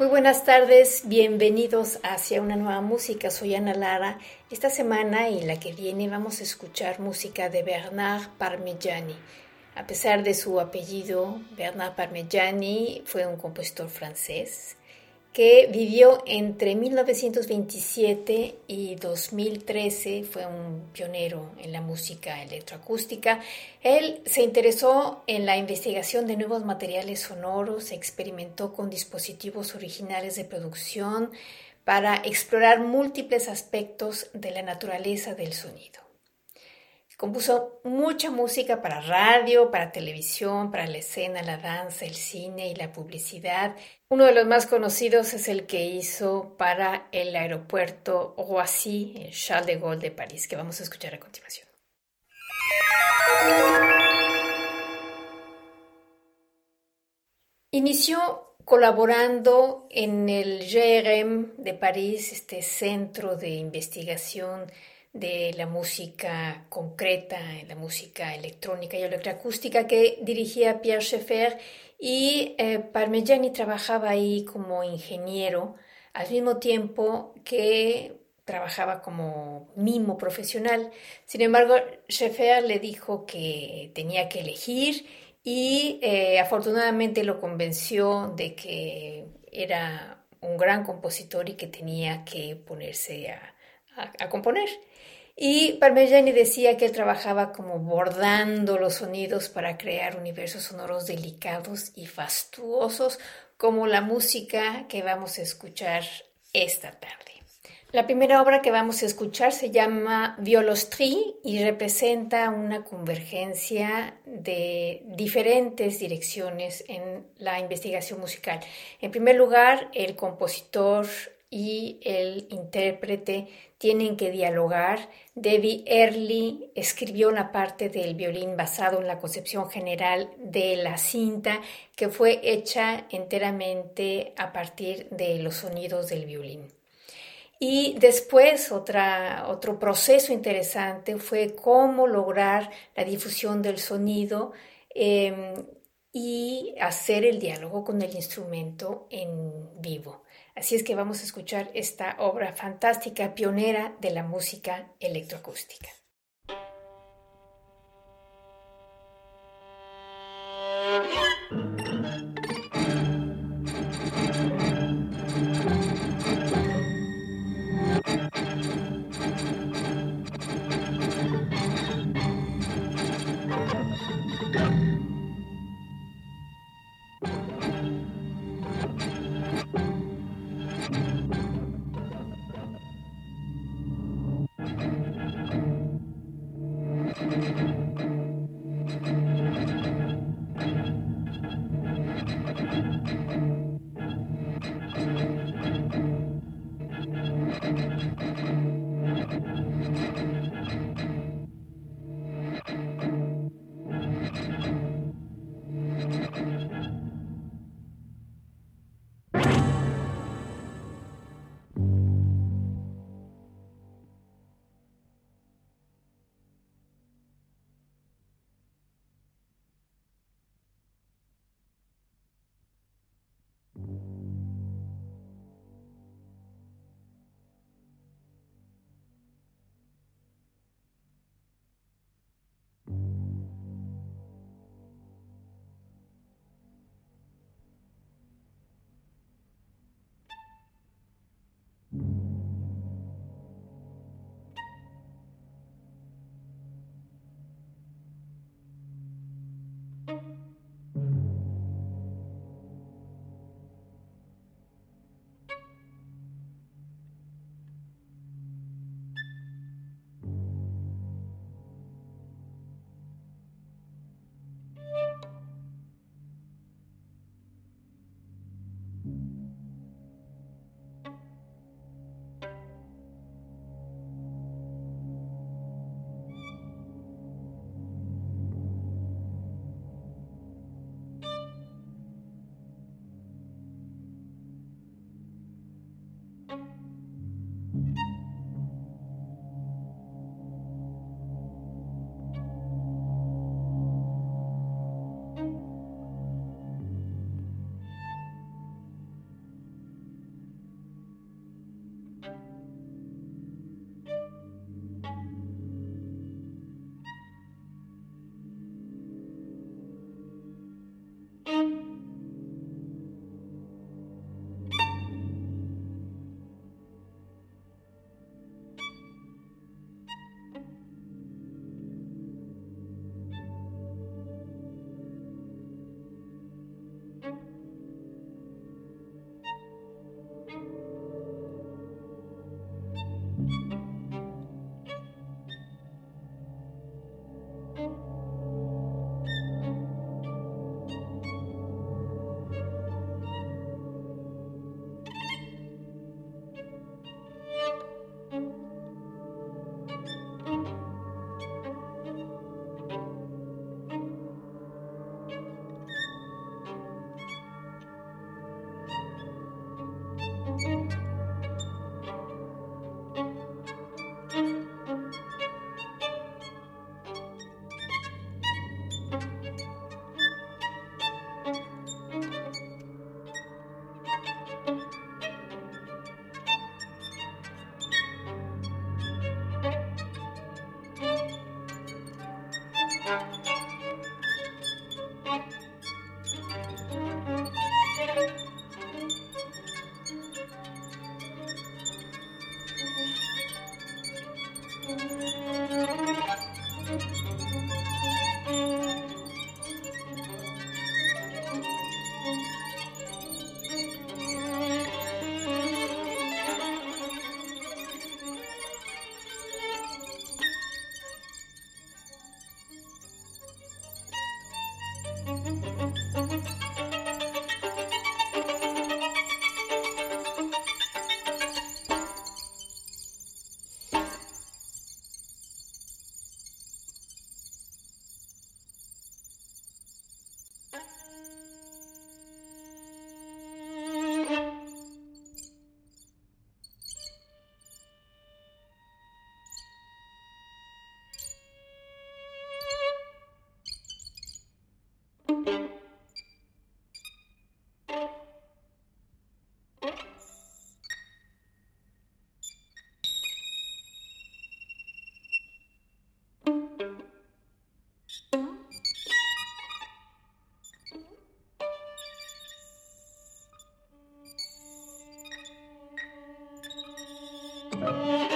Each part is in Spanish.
Muy buenas tardes, bienvenidos hacia una nueva música. Soy Ana Lara. Esta semana y la que viene vamos a escuchar música de Bernard Parmigiani. A pesar de su apellido, Bernard Parmigiani fue un compositor francés que vivió entre 1927 y 2013, fue un pionero en la música electroacústica. Él se interesó en la investigación de nuevos materiales sonoros, experimentó con dispositivos originales de producción para explorar múltiples aspectos de la naturaleza del sonido. Compuso mucha música para radio, para televisión, para la escena, la danza, el cine y la publicidad. Uno de los más conocidos es el que hizo para el aeropuerto Roissy, Charles de Gaulle de París, que vamos a escuchar a continuación. Inició colaborando en el GRM de París, este centro de investigación de la música concreta, la música electrónica y electroacústica que dirigía Pierre Schaeffer y eh, Parmigiani trabajaba ahí como ingeniero al mismo tiempo que trabajaba como mimo profesional. Sin embargo, Schaeffer le dijo que tenía que elegir y eh, afortunadamente lo convenció de que era un gran compositor y que tenía que ponerse a componer. Y Parmigiani decía que él trabajaba como bordando los sonidos para crear universos sonoros delicados y fastuosos como la música que vamos a escuchar esta tarde. La primera obra que vamos a escuchar se llama Violostri y representa una convergencia de diferentes direcciones en la investigación musical. En primer lugar, el compositor y el intérprete tienen que dialogar. Debbie Early escribió la parte del violín basado en la concepción general de la cinta que fue hecha enteramente a partir de los sonidos del violín. Y después otro proceso interesante fue cómo lograr la difusión del sonido em, y hacer el diálogo con el instrumento en vivo. Así es que vamos a escuchar esta obra fantástica, pionera de la música electroacústica. Thank you.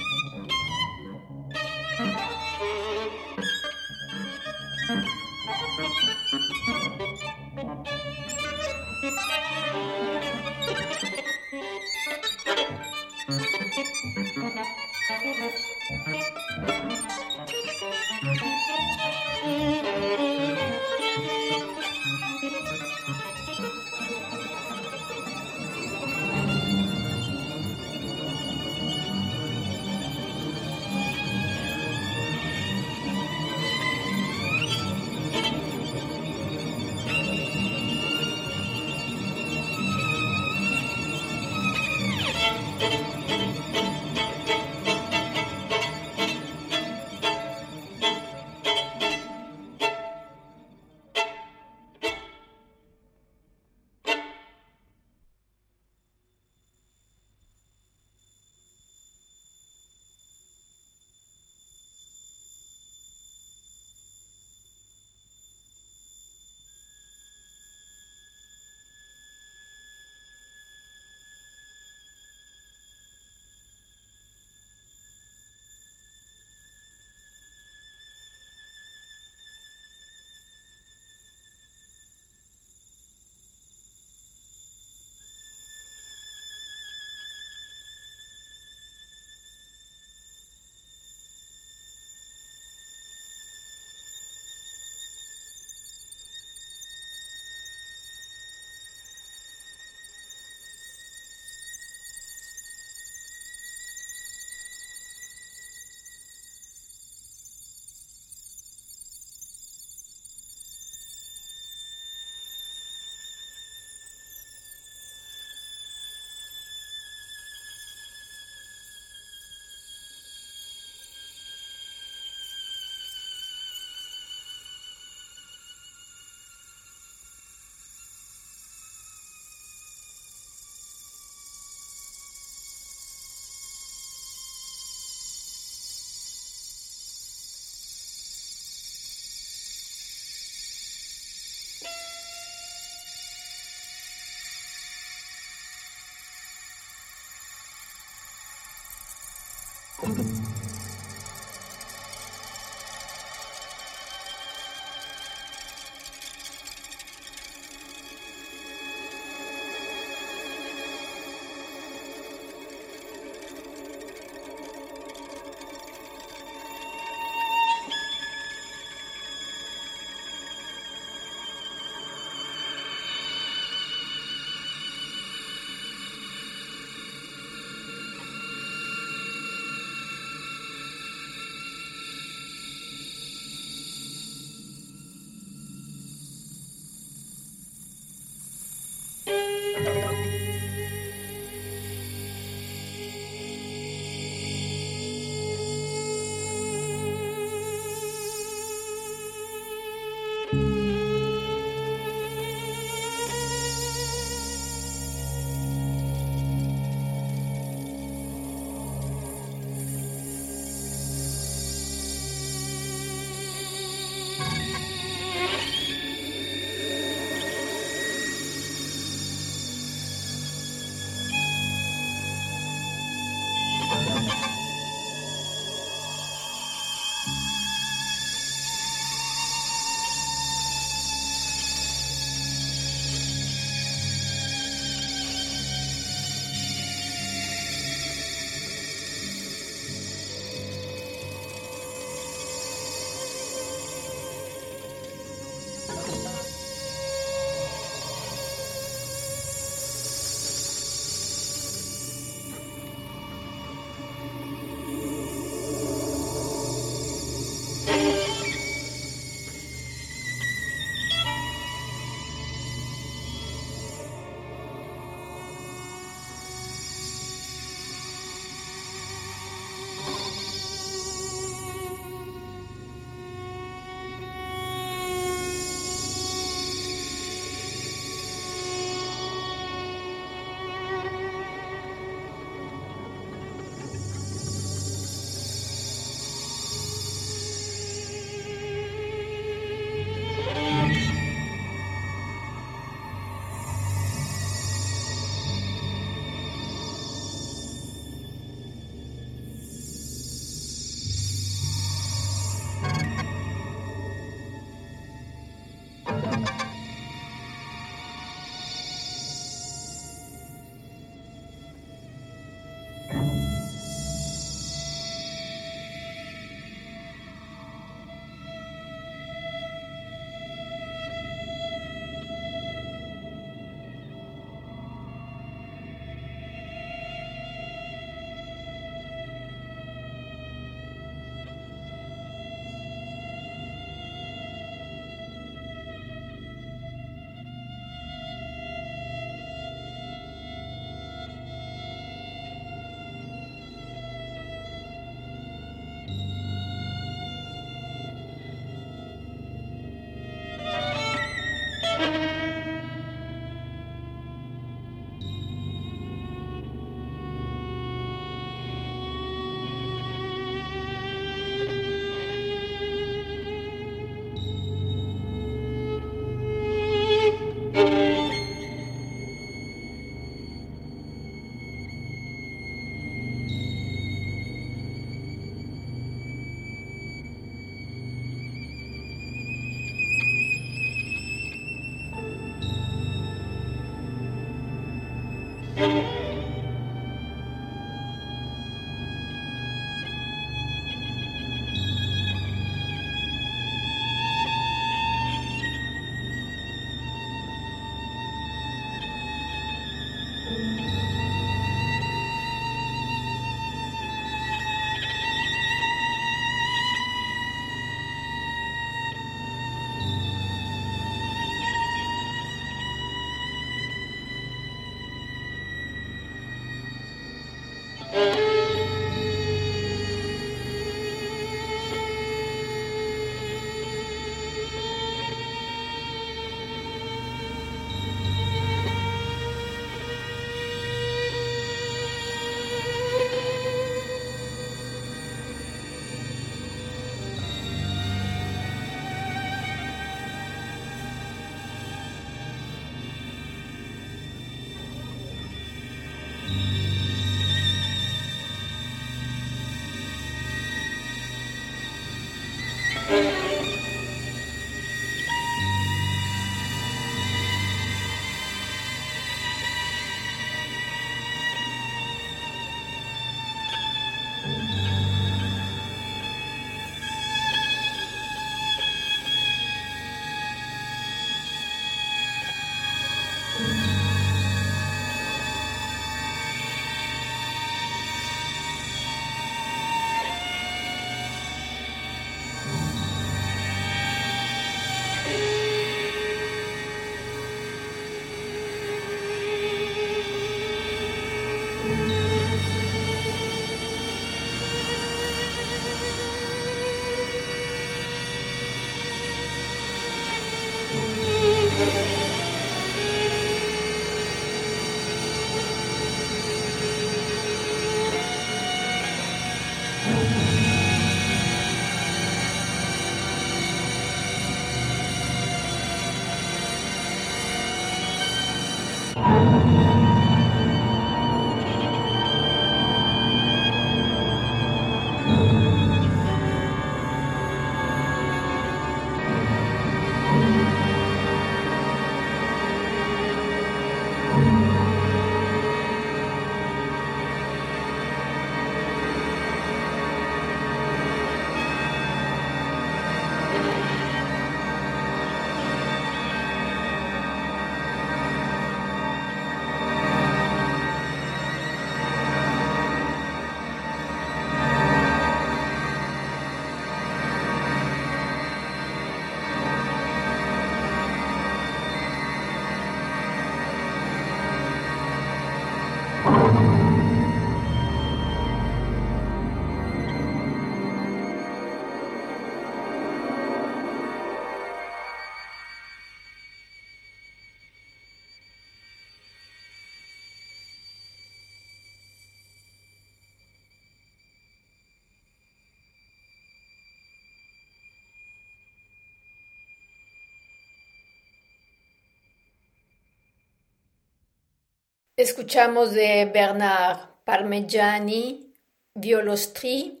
Escuchamos de Bernard Parmigiani Violostri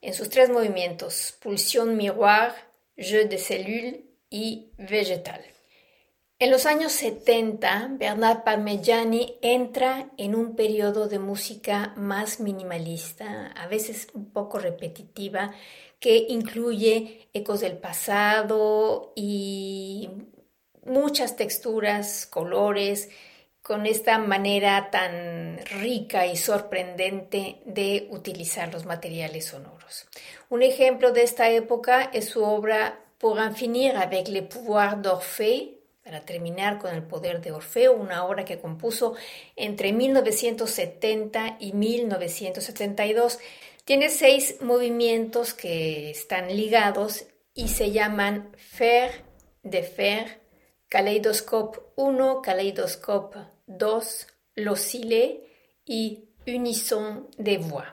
en sus tres movimientos, pulsión miroir, jeu de cellules y vegetal. En los años 70, Bernard Parmigiani entra en un periodo de música más minimalista, a veces un poco repetitiva, que incluye ecos del pasado y muchas texturas, colores, con esta manera tan rica y sorprendente de utilizar los materiales sonoros. Un ejemplo de esta época es su obra Pour finir avec le pouvoir d'Orphée, para terminar con el poder de Orfeo, una obra que compuso entre 1970 y 1972. Tiene seis movimientos que están ligados y se llaman Fer de Fer, Kaleidoscope 1, Kaleidoscope 2, l'oscillé y unisson des voix.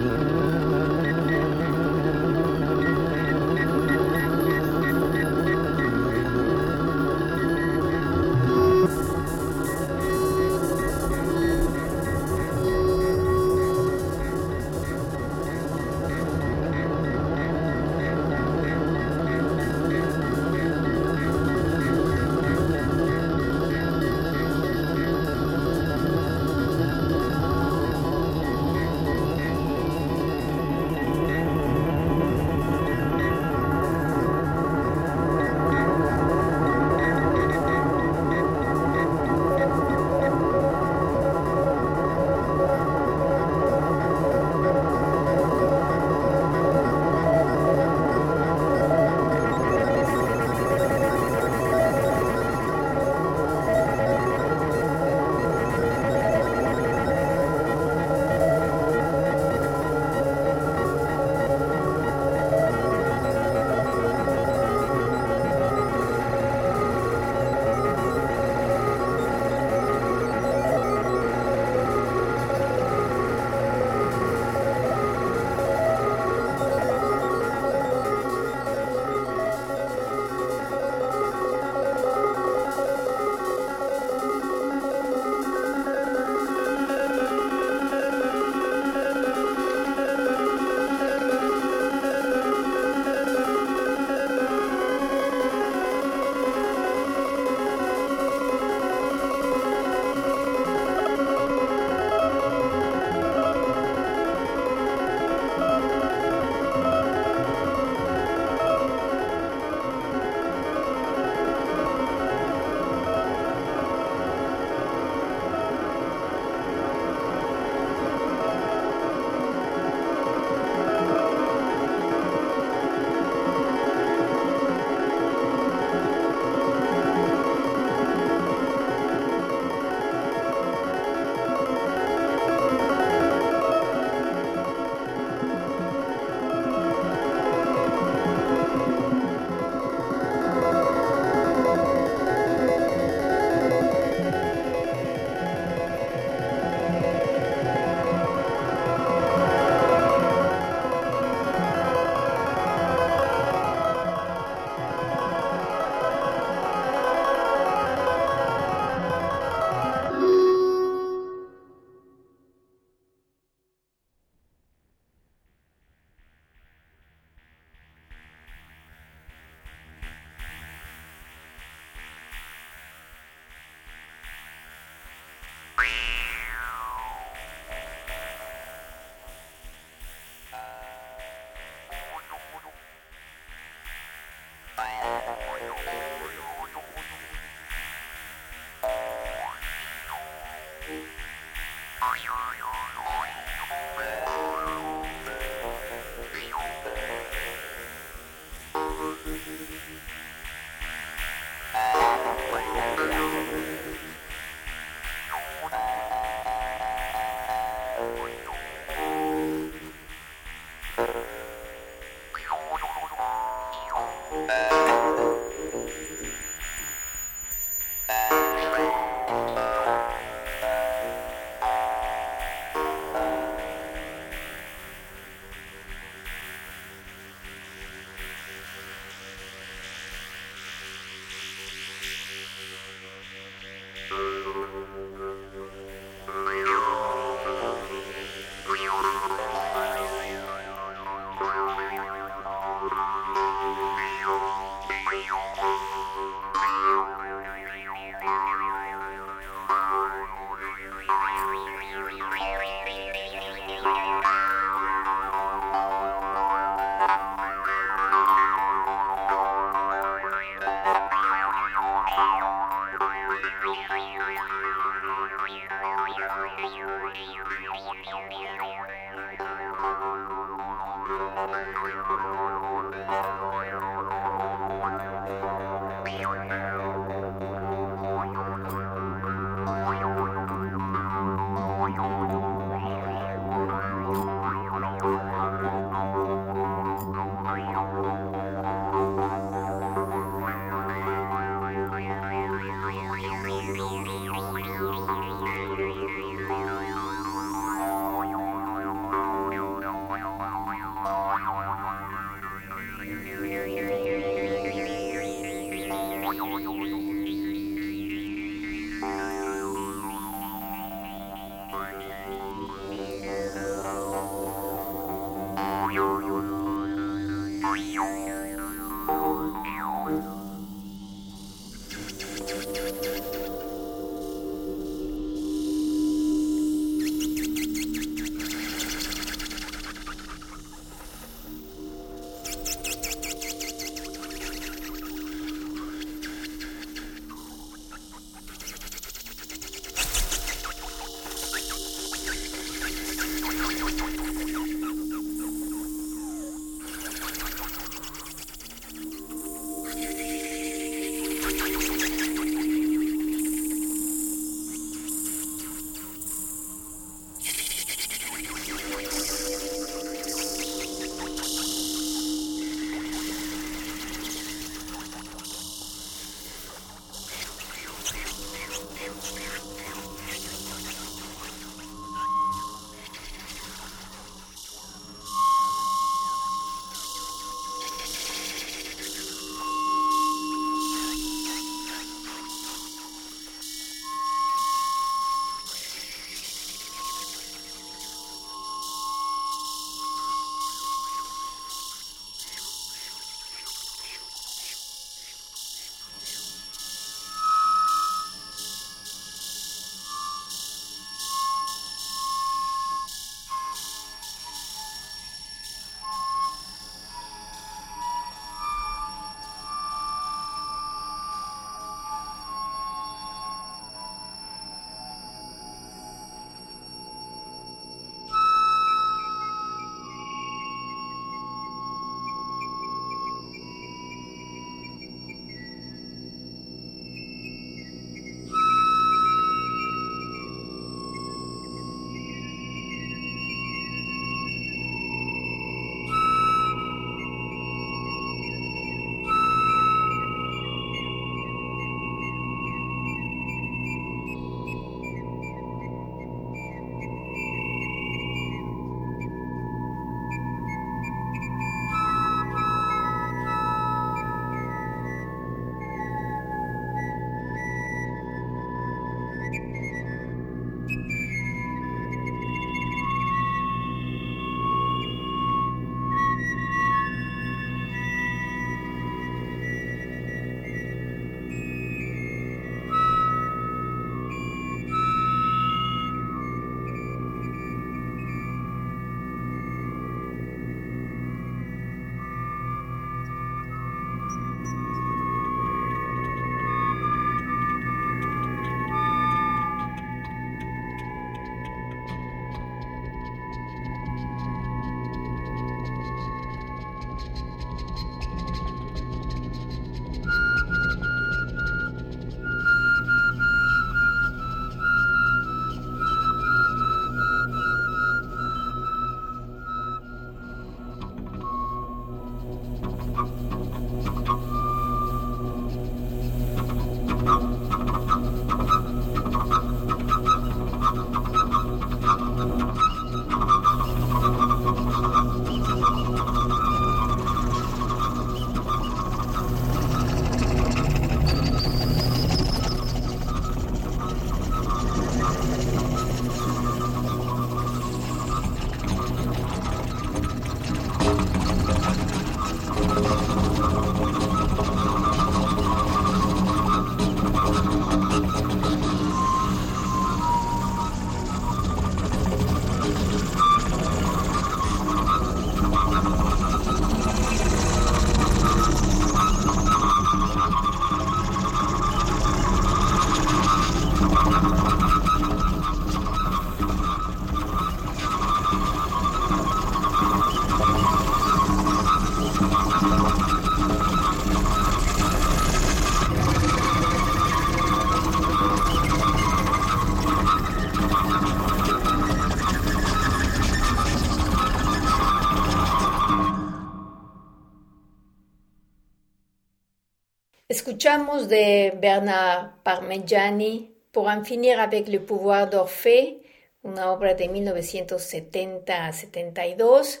Escuchamos de Bernard Parmigiani Pour en finir avec le pouvoir d'Orphée, una obra de 1970 a 72,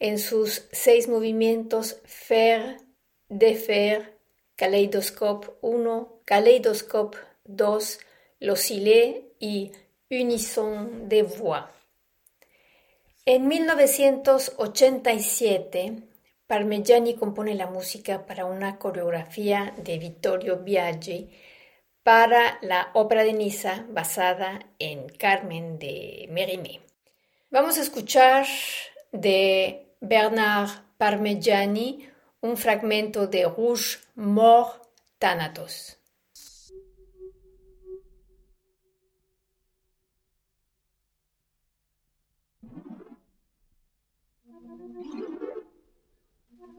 en sus seis movimientos Faire, Défaire, Kaleidoscope 1, Kaleidoscope 2, L'Oscillé y Unison de Voix. En 1987, Parmigiani compone la música para una coreografía de Vittorio Biaggi para la ópera de Niza basada en Carmen de Mérimée. Vamos a escuchar de Bernard Parmigiani un fragmento de Rouge Mort Thanatos.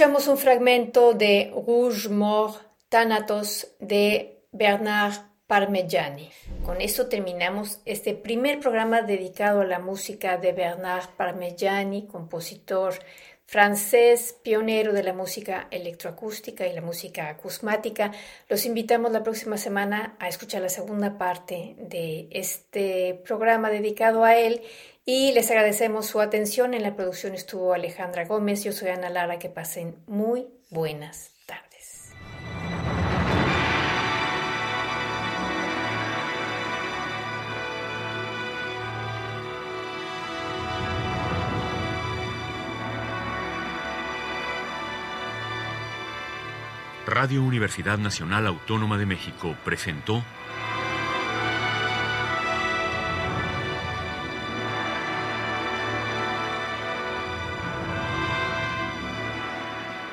Escuchamos un fragmento de Rouge Mort Thanatos de Bernard Parmigiani. Con esto terminamos este primer programa dedicado a la música de Bernard Parmigiani, compositor francés, pionero de la música electroacústica y la música acusmática. Los invitamos la próxima semana a escuchar la segunda parte de este programa dedicado a él y les agradecemos su atención. En la producción estuvo Alejandra Gómez, yo soy Ana Lara, que pasen muy buenas tardes. Radio Universidad Nacional Autónoma de México presentó